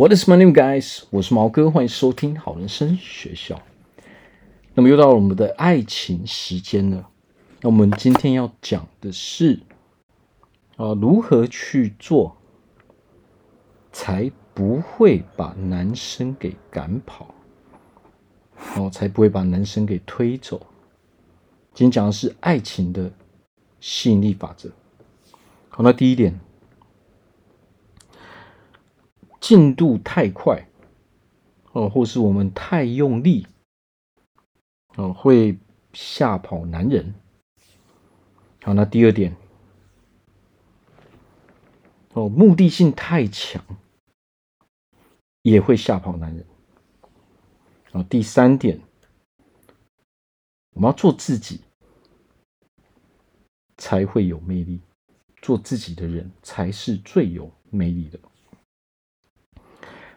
What is my name, guys？我是毛哥，欢迎收听好人生学校。那么又到了我们的爱情时间了。那我们今天要讲的是，啊，如何去做才不会把男生给赶跑，哦，才不会把男生给推走。今天讲的是爱情的吸引力法则。好，那第一点。进度太快，哦，或是我们太用力，哦，会吓跑男人。好，那第二点，哦，目的性太强，也会吓跑男人。哦，第三点，我们要做自己，才会有魅力。做自己的人才是最有魅力的。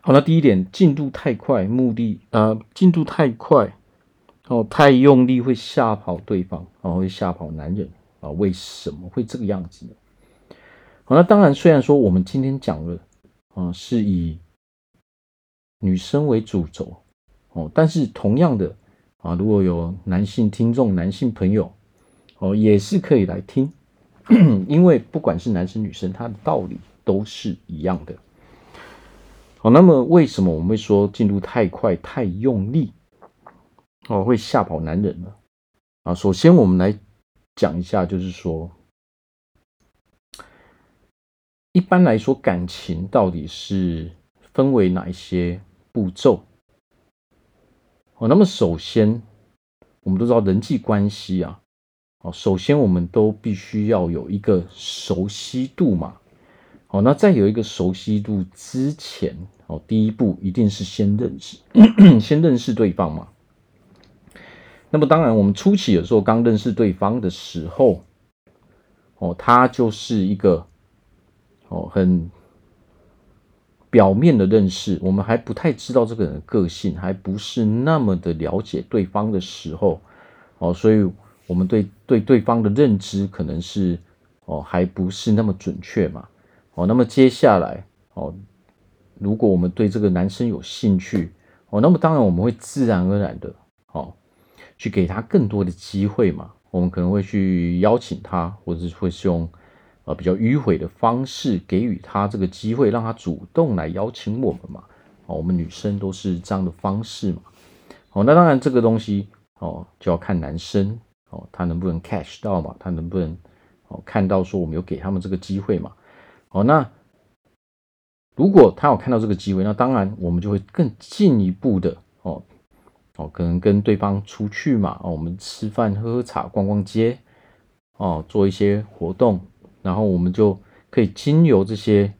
好，那第一点，进度太快，目的啊，进度太快，哦，太用力会吓跑对方，哦，会吓跑男人啊？为什么会这个样子呢？好，那当然，虽然说我们今天讲了啊，是以女生为主轴，哦，但是同样的啊，如果有男性听众、男性朋友，哦，也是可以来听，因为不管是男生女生，他的道理都是一样的。好，那么为什么我们会说进度太快、太用力，哦，会吓跑男人呢？啊，首先我们来讲一下，就是说，一般来说感情到底是分为哪一些步骤？哦，那么首先我们都知道人际关系啊，哦，首先我们都必须要有一个熟悉度嘛。哦，那在有一个熟悉度之前，哦，第一步一定是先认识，先认识对方嘛。那么当然，我们初期的时候刚认识对方的时候，哦，他就是一个哦很表面的认识，我们还不太知道这个人的个性，还不是那么的了解对方的时候，哦，所以我们对对对方的认知可能是哦还不是那么准确嘛。哦，那么接下来哦，如果我们对这个男生有兴趣哦，那么当然我们会自然而然的哦，去给他更多的机会嘛。我们可能会去邀请他，或者是会用呃比较迂回的方式给予他这个机会，让他主动来邀请我们嘛。哦，我们女生都是这样的方式嘛。哦，那当然这个东西哦就要看男生哦，他能不能 catch 到嘛，他能不能哦看到说我们有给他们这个机会嘛。哦，那如果他有看到这个机会，那当然我们就会更进一步的哦哦，可能跟对方出去嘛，哦，我们吃饭、喝喝茶、逛逛街，哦，做一些活动，然后我们就可以经由这些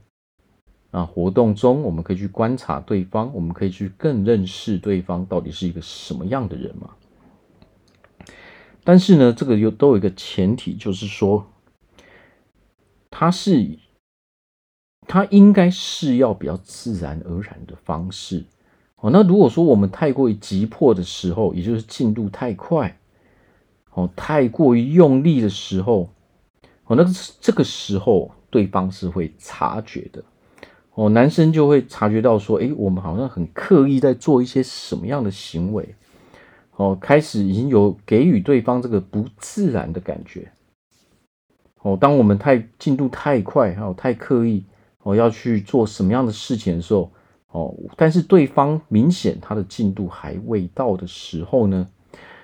啊活动中，我们可以去观察对方，我们可以去更认识对方到底是一个什么样的人嘛。但是呢，这个又都有一个前提，就是说他是。他应该是要比较自然而然的方式，哦，那如果说我们太过于急迫的时候，也就是进度太快，哦，太过于用力的时候，哦，那这个时候对方是会察觉的，哦，男生就会察觉到说，诶，我们好像很刻意在做一些什么样的行为，哦，开始已经有给予对方这个不自然的感觉，哦，当我们太进度太快，还有太刻意。我要去做什么样的事情的时候，哦，但是对方明显他的进度还未到的时候呢，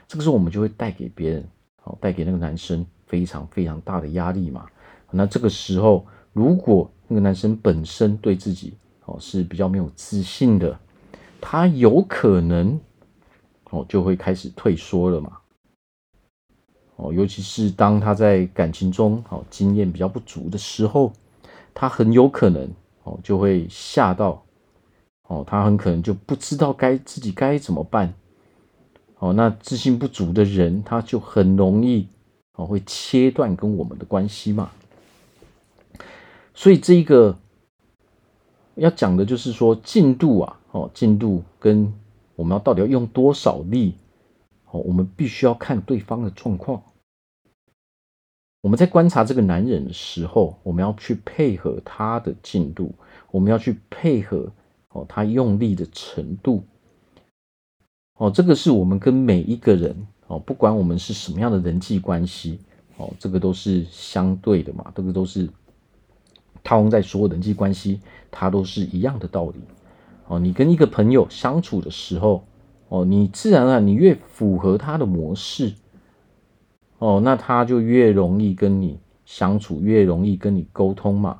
这个时候我们就会带给别人，哦，带给那个男生非常非常大的压力嘛。那这个时候，如果那个男生本身对自己哦是比较没有自信的，他有可能哦就会开始退缩了嘛。哦，尤其是当他在感情中哦经验比较不足的时候。他很有可能哦，就会吓到哦，他很可能就不知道该自己该怎么办哦。那自信不足的人，他就很容易哦，会切断跟我们的关系嘛。所以这一个要讲的就是说进度啊，哦，进度跟我们要到底要用多少力哦，我们必须要看对方的状况。我们在观察这个男人的时候，我们要去配合他的进度，我们要去配合哦，他用力的程度，哦，这个是我们跟每一个人哦，不管我们是什么样的人际关系，哦，这个都是相对的嘛，这个都是套用在所有人际关系，它都是一样的道理。哦，你跟一个朋友相处的时候，哦，你自然啊，你越符合他的模式，哦，那他就越容易跟你相处，越容易跟你沟通嘛。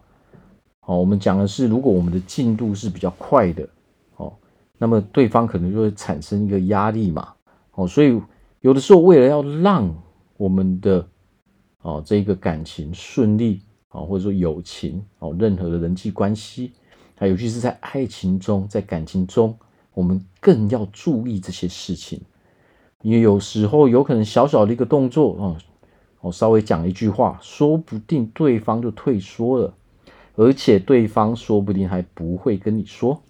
哦，我们讲的是，如果我们的进度是比较快的，哦，那么对方可能就会产生一个压力嘛，哦，所以有的时候为了要让我们的哦这个感情顺利，哦，或者说友情，哦，任何的人际关系，啊尤其是在爱情中，在感情中，我们更要注意这些事情，因为有时候有可能小小的一个动作，哦，我稍微讲一句话，说不定对方就退缩了。而且对方说不定还不会跟你说，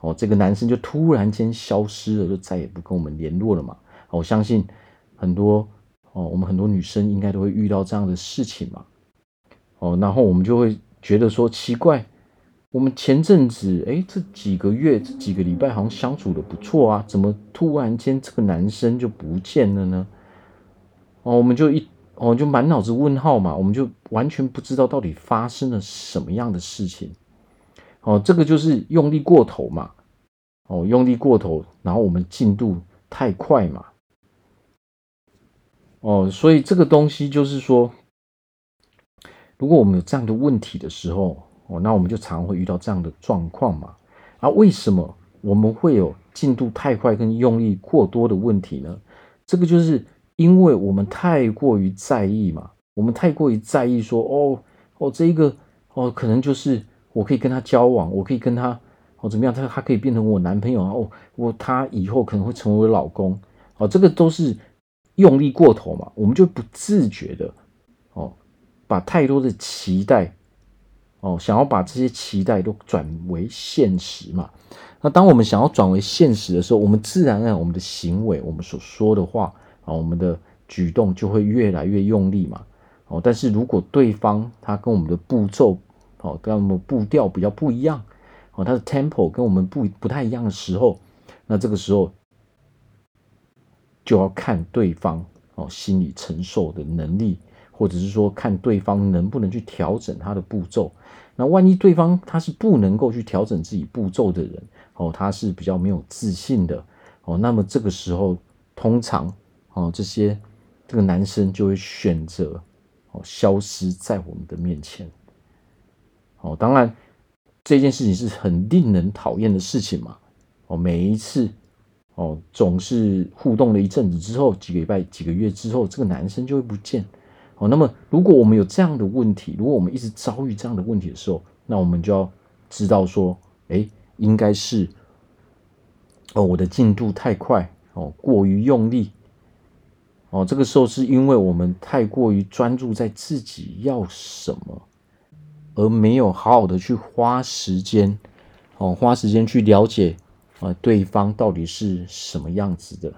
哦，这个男生就突然间消失了，就再也不跟我们联络了嘛。我相信很多哦，我们很多女生应该都会遇到这样的事情嘛。哦，然后我们就会觉得说奇怪，我们前阵子哎，这几个月这几个礼拜好像相处的不错啊，怎么突然间这个男生就不见了呢？哦，我们就一。哦，就满脑子问号嘛，我们就完全不知道到底发生了什么样的事情。哦，这个就是用力过头嘛。哦，用力过头，然后我们进度太快嘛。哦，所以这个东西就是说，如果我们有这样的问题的时候，哦，那我们就常会遇到这样的状况嘛。啊，为什么我们会有进度太快跟用力过多的问题呢？这个就是。因为我们太过于在意嘛，我们太过于在意说，哦哦，这一个哦，可能就是我可以跟他交往，我可以跟他哦怎么样，他他可以变成我男朋友，哦，我他以后可能会成为我老公，哦，这个都是用力过头嘛，我们就不自觉的哦，把太多的期待哦，想要把这些期待都转为现实嘛。那当我们想要转为现实的时候，我们自然而然我们的行为，我们所说的话。啊，我们的举动就会越来越用力嘛。哦，但是如果对方他跟我们的步骤，哦，跟我们步调比较不一样，哦，他的 tempo 跟我们不不太一样的时候，那这个时候就要看对方哦心理承受的能力，或者是说看对方能不能去调整他的步骤。那万一对方他是不能够去调整自己步骤的人，哦，他是比较没有自信的，哦，那么这个时候通常。哦，这些这个男生就会选择哦消失在我们的面前。哦，当然这件事情是很令人讨厌的事情嘛。哦，每一次哦总是互动了一阵子之后，几个礼拜、几个月之后，这个男生就会不见。哦，那么如果我们有这样的问题，如果我们一直遭遇这样的问题的时候，那我们就要知道说，哎，应该是哦我的进度太快哦，过于用力。哦，这个时候是因为我们太过于专注在自己要什么，而没有好好的去花时间，哦，花时间去了解啊对方到底是什么样子的。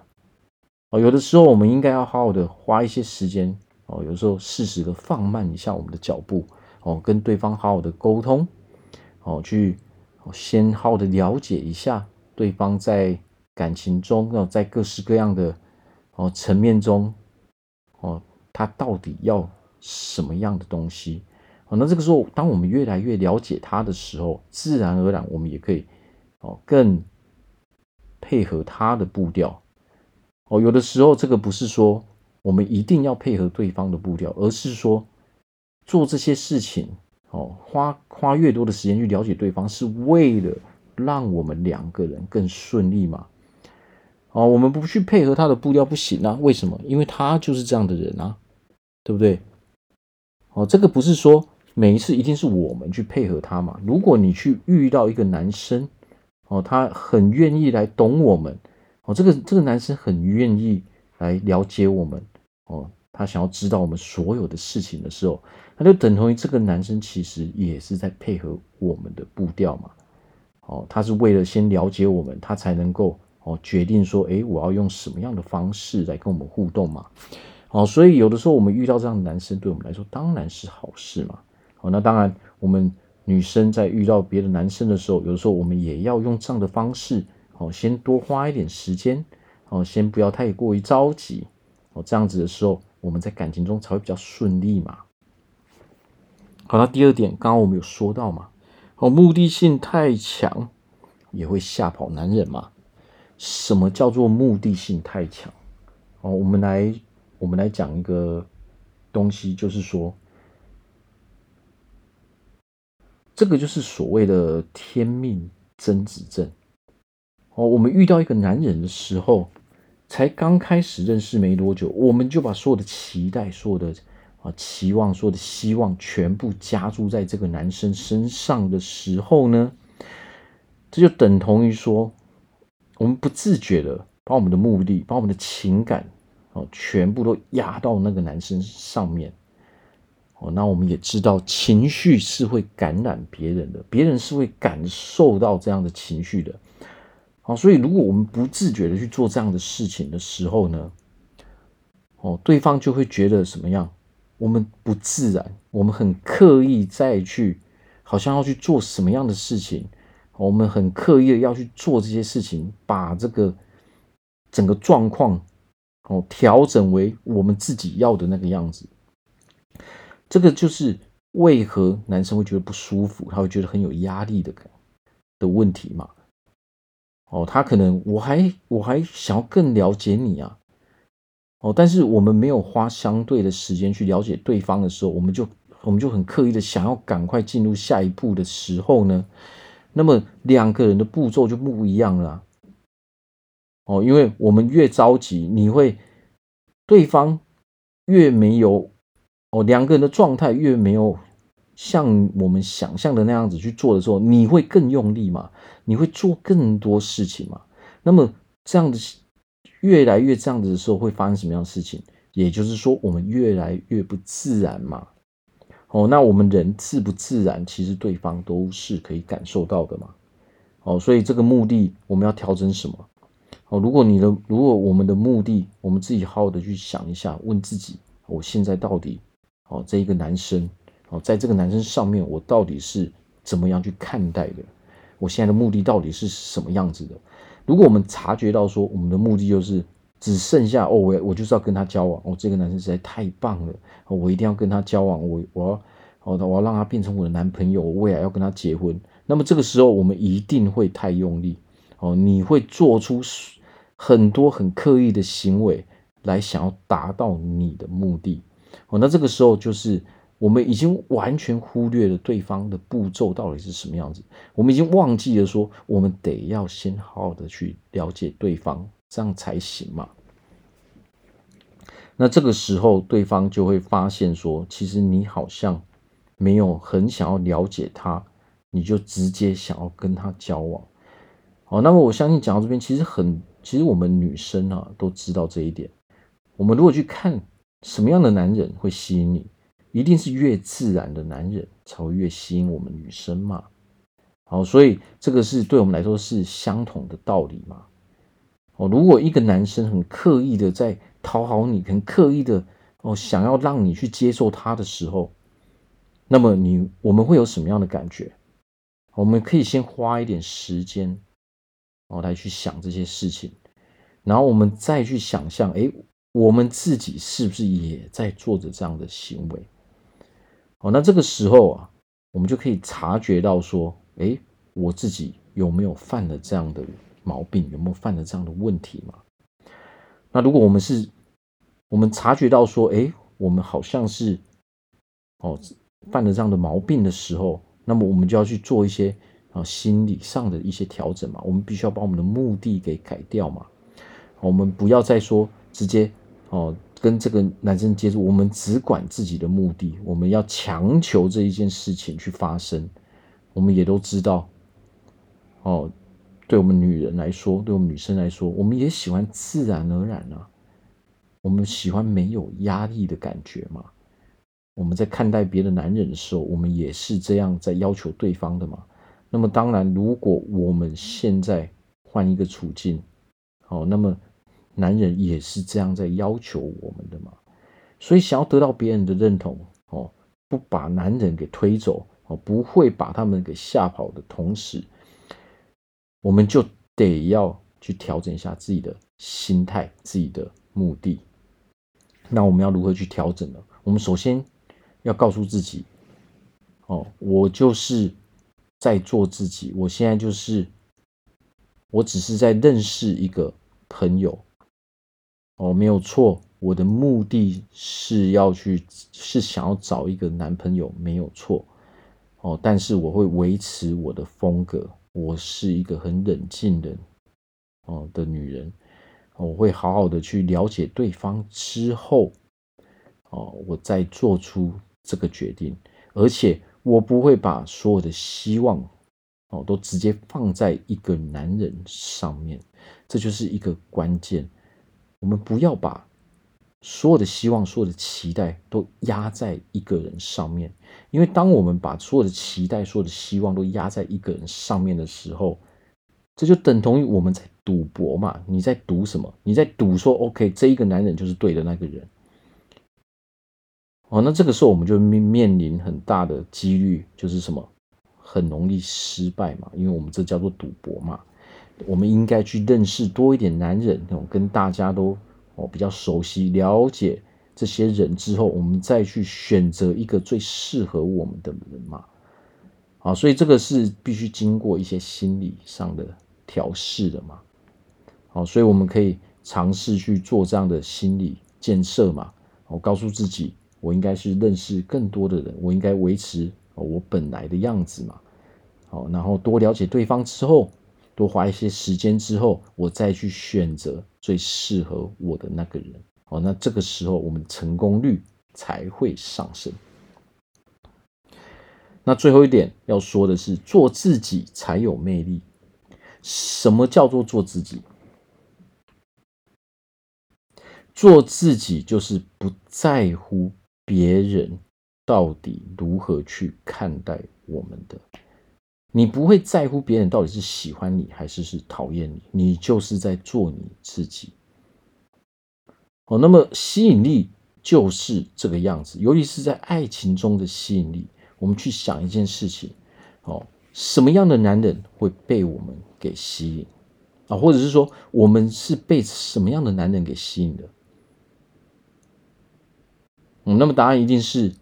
哦，有的时候我们应该要好好的花一些时间，哦，有时候适时的放慢一下我们的脚步，哦，跟对方好好的沟通，哦，去先好好的了解一下对方在感情中，要在各式各样的。哦，层面中，哦，他到底要什么样的东西？哦，那这个时候，当我们越来越了解他的时候，自然而然，我们也可以，哦，更配合他的步调。哦，有的时候，这个不是说我们一定要配合对方的步调，而是说做这些事情，哦，花花越多的时间去了解对方，是为了让我们两个人更顺利嘛。哦，我们不去配合他的步调不行啊？为什么？因为他就是这样的人啊，对不对？哦，这个不是说每一次一定是我们去配合他嘛。如果你去遇到一个男生，哦，他很愿意来懂我们，哦，这个这个男生很愿意来了解我们，哦，他想要知道我们所有的事情的时候，那就等同于这个男生其实也是在配合我们的步调嘛。哦，他是为了先了解我们，他才能够。哦，决定说，哎，我要用什么样的方式来跟我们互动嘛？哦，所以有的时候我们遇到这样的男生，对我们来说当然是好事嘛。哦，那当然，我们女生在遇到别的男生的时候，有的时候我们也要用这样的方式，哦，先多花一点时间，哦，先不要太过于着急，这样子的时候，我们在感情中才会比较顺利嘛。好，那第二点，刚刚我们有说到嘛，哦，目的性太强也会吓跑男人嘛。什么叫做目的性太强？哦，我们来，我们来讲一个东西，就是说。这个就是所谓的天命真子症哦。我们遇到一个男人的时候，才刚开始认识没多久，我们就把所有的期待、所有的啊期望、所有的希望全部加注在这个男生身上的时候呢，这就等同于说，我们不自觉的把我们的目的、把我们的情感哦，全部都压到那个男生上面。哦，那我们也知道，情绪是会感染别人的，别人是会感受到这样的情绪的。好，所以如果我们不自觉的去做这样的事情的时候呢，哦，对方就会觉得什么样？我们不自然，我们很刻意再去，好像要去做什么样的事情，我们很刻意的要去做这些事情，把这个整个状况哦调整为我们自己要的那个样子。这个就是为何男生会觉得不舒服，他会觉得很有压力的的问题嘛？哦，他可能我还我还想要更了解你啊，哦，但是我们没有花相对的时间去了解对方的时候，我们就我们就很刻意的想要赶快进入下一步的时候呢，那么两个人的步骤就不一样了。哦，因为我们越着急，你会对方越没有。哦，两个人的状态越没有像我们想象的那样子去做的时候，你会更用力嘛？你会做更多事情嘛？那么这样子越来越这样子的时候，会发生什么样的事情？也就是说，我们越来越不自然嘛。哦，那我们人自不自然，其实对方都是可以感受到的嘛。哦，所以这个目的我们要调整什么？哦，如果你的如果我们的目的，我们自己好好的去想一下，问自己，我现在到底。哦，这一个男生，哦，在这个男生上面，我到底是怎么样去看待的？我现在的目的到底是什么样子的？如果我们察觉到说，我们的目的就是只剩下哦，我我就是要跟他交往，哦，这个男生实在太棒了，我一定要跟他交往，我我要，哦，我要让他变成我的男朋友，我未来要跟他结婚。那么这个时候，我们一定会太用力，哦，你会做出很多很刻意的行为来想要达到你的目的。哦，那这个时候就是我们已经完全忽略了对方的步骤到底是什么样子，我们已经忘记了说，我们得要先好好的去了解对方，这样才行嘛。那这个时候，对方就会发现说，其实你好像没有很想要了解他，你就直接想要跟他交往。好，那么我相信讲到这边，其实很，其实我们女生啊都知道这一点。我们如果去看。什么样的男人会吸引你？一定是越自然的男人才会越吸引我们女生嘛。好，所以这个是对我们来说是相同的道理嘛。哦，如果一个男生很刻意的在讨好你，很刻意的哦想要让你去接受他的时候，那么你我们会有什么样的感觉？我们可以先花一点时间哦来去想这些事情，然后我们再去想象，诶。我们自己是不是也在做着这样的行为？哦，那这个时候啊，我们就可以察觉到说，诶，我自己有没有犯了这样的毛病？有没有犯了这样的问题嘛？那如果我们是，我们察觉到说，诶，我们好像是哦犯了这样的毛病的时候，那么我们就要去做一些啊心理上的一些调整嘛。我们必须要把我们的目的给改掉嘛。我们不要再说直接。哦，跟这个男生接触，我们只管自己的目的，我们要强求这一件事情去发生。我们也都知道，哦，对我们女人来说，对我们女生来说，我们也喜欢自然而然啊，我们喜欢没有压力的感觉嘛。我们在看待别的男人的时候，我们也是这样在要求对方的嘛。那么当然，如果我们现在换一个处境，好，那么。男人也是这样在要求我们的嘛，所以想要得到别人的认同哦，不把男人给推走哦，不会把他们给吓跑的同时，我们就得要去调整一下自己的心态、自己的目的。那我们要如何去调整呢？我们首先要告诉自己，哦，我就是在做自己，我现在就是，我只是在认识一个朋友，哦，没有错，我的目的是要去，是想要找一个男朋友，没有错，哦，但是我会维持我的风格，我是一个很冷静的，哦的女人。我会好好的去了解对方之后，哦，我再做出这个决定，而且我不会把所有的希望，哦，都直接放在一个男人上面，这就是一个关键。我们不要把所有的希望、所有的期待都压在一个人上面，因为当我们把所有的期待、所有的希望都压在一个人上面的时候，这就等同于我们在赌博嘛？你在赌什么？你在赌说，OK，这一个男人就是对的那个人。哦，那这个时候我们就面面临很大的几率，就是什么？很容易失败嘛，因为我们这叫做赌博嘛。我们应该去认识多一点男人，那种跟大家都哦比较熟悉、了解这些人之后，我们再去选择一个最适合我们的人嘛。啊，所以这个是必须经过一些心理上的。调试的嘛，好，所以我们可以尝试去做这样的心理建设嘛。我告诉自己，我应该是认识更多的人，我应该维持我本来的样子嘛。好，然后多了解对方之后，多花一些时间之后，我再去选择最适合我的那个人。好，那这个时候我们成功率才会上升。那最后一点要说的是，做自己才有魅力。什么叫做做自己？做自己就是不在乎别人到底如何去看待我们的。你不会在乎别人到底是喜欢你还是是讨厌你，你就是在做你自己。哦，那么吸引力就是这个样子，尤其是在爱情中的吸引力。我们去想一件事情，哦。什么样的男人会被我们给吸引啊？或者是说，我们是被什么样的男人给吸引的？嗯，那么答案一定是，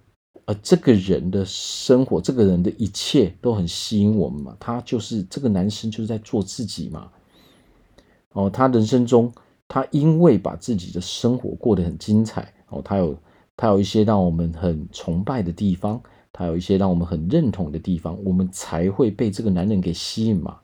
呃，这个人的生活，这个人的一切都很吸引我们嘛。他就是这个男生，就是在做自己嘛。哦，他人生中，他因为把自己的生活过得很精彩，哦，他有他有一些让我们很崇拜的地方。他有一些让我们很认同的地方，我们才会被这个男人给吸引嘛。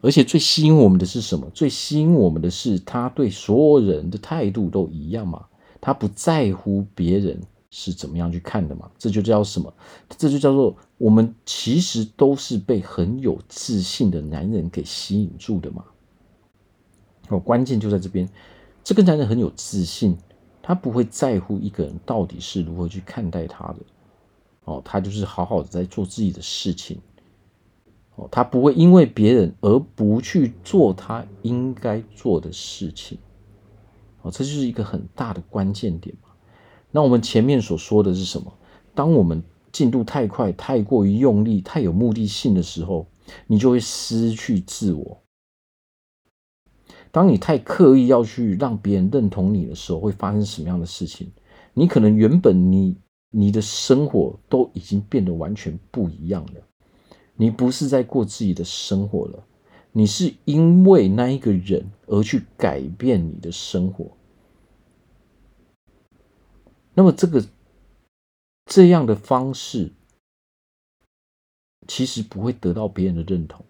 而且最吸引我们的是什么？最吸引我们的是他对所有人的态度都一样嘛。他不在乎别人是怎么样去看的嘛。这就叫什么？这就叫做我们其实都是被很有自信的男人给吸引住的嘛。哦，关键就在这边，这个男人很有自信，他不会在乎一个人到底是如何去看待他的。哦，他就是好好的在做自己的事情，哦，他不会因为别人而不去做他应该做的事情，哦，这就是一个很大的关键点。那我们前面所说的是什么？当我们进度太快、太过于用力、太有目的性的时候，你就会失去自我。当你太刻意要去让别人认同你的时候，会发生什么样的事情？你可能原本你。你的生活都已经变得完全不一样了。你不是在过自己的生活了，你是因为那一个人而去改变你的生活。那么，这个这样的方式，其实不会得到别人的认同，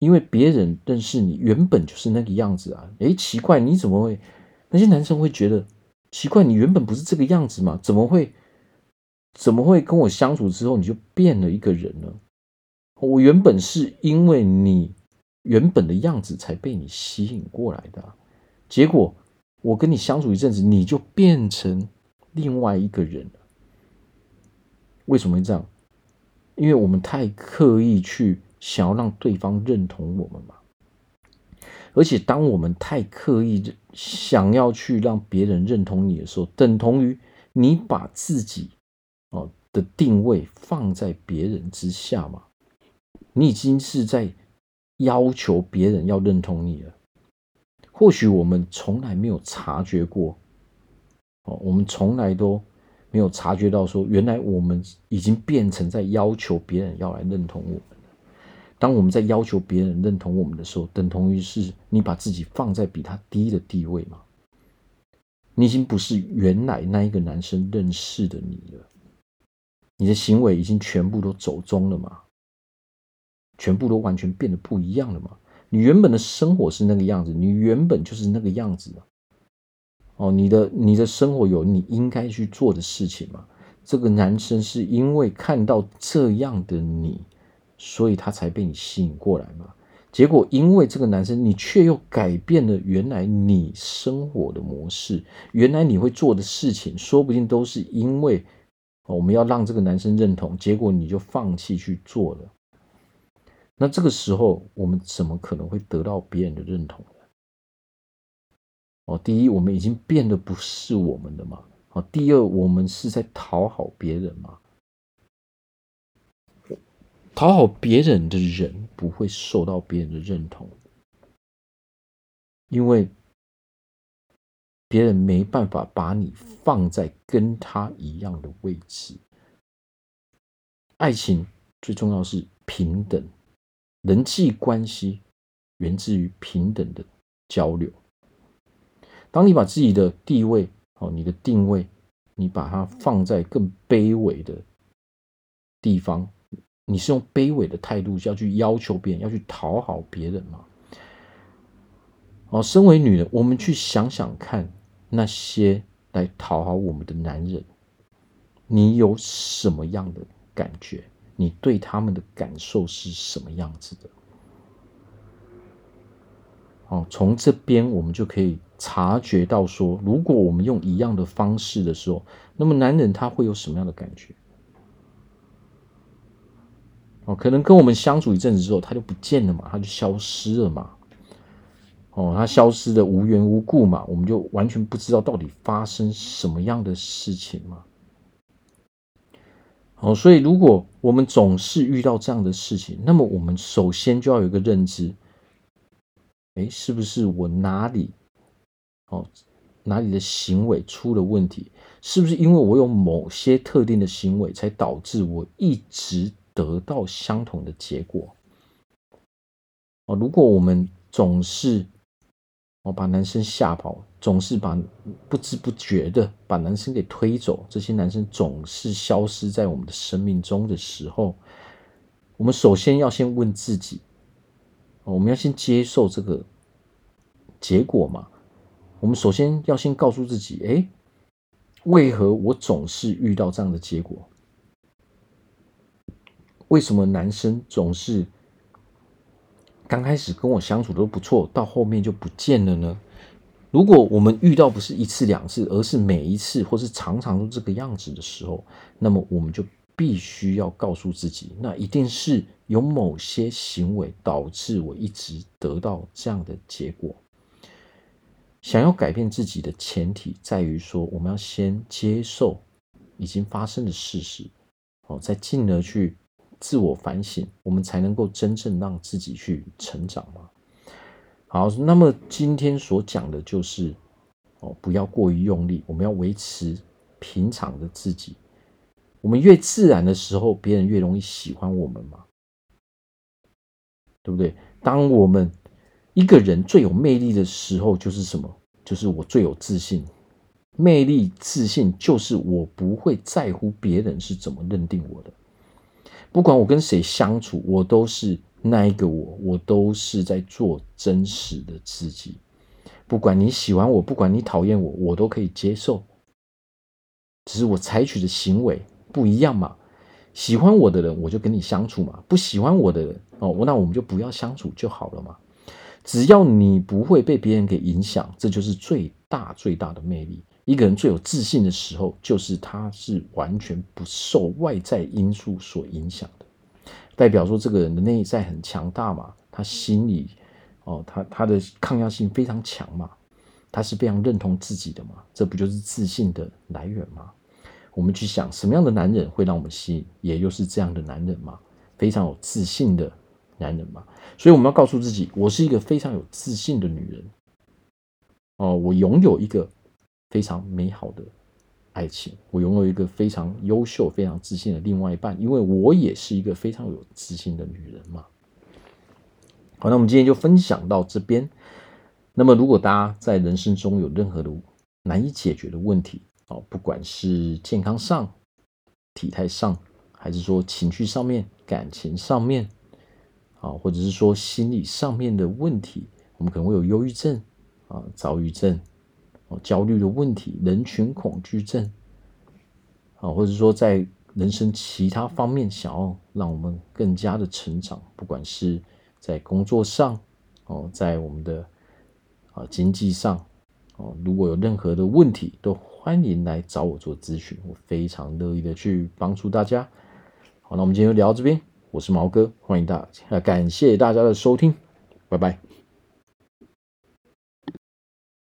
因为别人认识你原本就是那个样子啊。诶，奇怪，你怎么会？那些男生会觉得。奇怪，你原本不是这个样子吗？怎么会？怎么会跟我相处之后你就变了一个人呢？我原本是因为你原本的样子才被你吸引过来的，结果我跟你相处一阵子，你就变成另外一个人。为什么会这样？因为我们太刻意去想要让对方认同我们嘛。而且，当我们太刻意想要去让别人认同你的时候，等同于你把自己哦的定位放在别人之下嘛？你已经是在要求别人要认同你了。或许我们从来没有察觉过，哦，我们从来都没有察觉到说，原来我们已经变成在要求别人要来认同我们。当我们在要求别人认同我们的时候，等同于是你把自己放在比他低的地位嘛？你已经不是原来那一个男生认识的你了，你的行为已经全部都走中了嘛？全部都完全变得不一样了嘛？你原本的生活是那个样子，你原本就是那个样子的哦，你的你的生活有你应该去做的事情吗？这个男生是因为看到这样的你，所以他才被你吸引过来嘛？结果，因为这个男生，你却又改变了原来你生活的模式，原来你会做的事情，说不定都是因为我们要让这个男生认同，结果你就放弃去做了。那这个时候，我们怎么可能会得到别人的认同呢？哦，第一，我们已经变得不是我们的嘛。哦，第二，我们是在讨好别人嘛。讨好别人的人不会受到别人的认同，因为别人没办法把你放在跟他一样的位置。爱情最重要是平等，人际关系源自于平等的交流。当你把自己的地位哦，你的定位，你把它放在更卑微的地方。你是用卑微的态度要去要求别人，要去讨好别人吗？哦，身为女人，我们去想想看，那些来讨好我们的男人，你有什么样的感觉？你对他们的感受是什么样子的？哦，从这边我们就可以察觉到说，如果我们用一样的方式的时候，那么男人他会有什么样的感觉？哦，可能跟我们相处一阵子之后，他就不见了嘛，他就消失了嘛。哦，他消失的无缘无故嘛，我们就完全不知道到底发生什么样的事情嘛。哦，所以如果我们总是遇到这样的事情，那么我们首先就要有一个认知，哎，是不是我哪里，哦，哪里的行为出了问题？是不是因为我有某些特定的行为，才导致我一直得到相同的结果哦。如果我们总是把男生吓跑，总是把不知不觉的把男生给推走，这些男生总是消失在我们的生命中的时候，我们首先要先问自己：我们要先接受这个结果嘛？我们首先要先告诉自己：哎，为何我总是遇到这样的结果？为什么男生总是刚开始跟我相处都不错，到后面就不见了呢？如果我们遇到不是一次两次，而是每一次或是常常都这个样子的时候，那么我们就必须要告诉自己，那一定是有某些行为导致我一直得到这样的结果。想要改变自己的前提在于说，我们要先接受已经发生的事实，哦，再进而去。自我反省，我们才能够真正让自己去成长嘛。好，那么今天所讲的就是哦，不要过于用力，我们要维持平常的自己。我们越自然的时候，别人越容易喜欢我们嘛，对不对？当我们一个人最有魅力的时候，就是什么？就是我最有自信。魅力、自信，就是我不会在乎别人是怎么认定我的。不管我跟谁相处，我都是那一个我，我都是在做真实的自己。不管你喜欢我，不管你讨厌我，我都可以接受。只是我采取的行为不一样嘛。喜欢我的人，我就跟你相处嘛；不喜欢我的人，哦，那我们就不要相处就好了嘛。只要你不会被别人给影响，这就是最大最大的魅力。一个人最有自信的时候，就是他是完全不受外在因素所影响的，代表说这个人的内在很强大嘛，他心里哦，他他的抗压性非常强嘛，他是非常认同自己的嘛，这不就是自信的来源吗？我们去想什么样的男人会让我们吸引，也就是这样的男人嘛，非常有自信的男人嘛。所以我们要告诉自己，我是一个非常有自信的女人。哦，我拥有一个非常美好的爱情，我拥有一个非常优秀、非常自信的另外一半，因为我也是一个非常有自信的女人嘛。好，那我们今天就分享到这边。那么，如果大家在人生中有任何的难以解决的问题，哦，不管是健康上、体态上，还是说情绪上面、感情上面，啊，或者是说心理上面的问题，我们可能会有忧郁症啊、躁郁症、哦、焦虑的问题、人群恐惧症，啊，或者说在人生其他方面想要让我们更加的成长，不管是在工作上，哦，在我们的啊经济上。哦，如果有任何的问题，都欢迎来找我做咨询，我非常乐意的去帮助大家。好，那我们今天就聊到这边，我是毛哥，欢迎大家，感谢大家的收听，拜拜。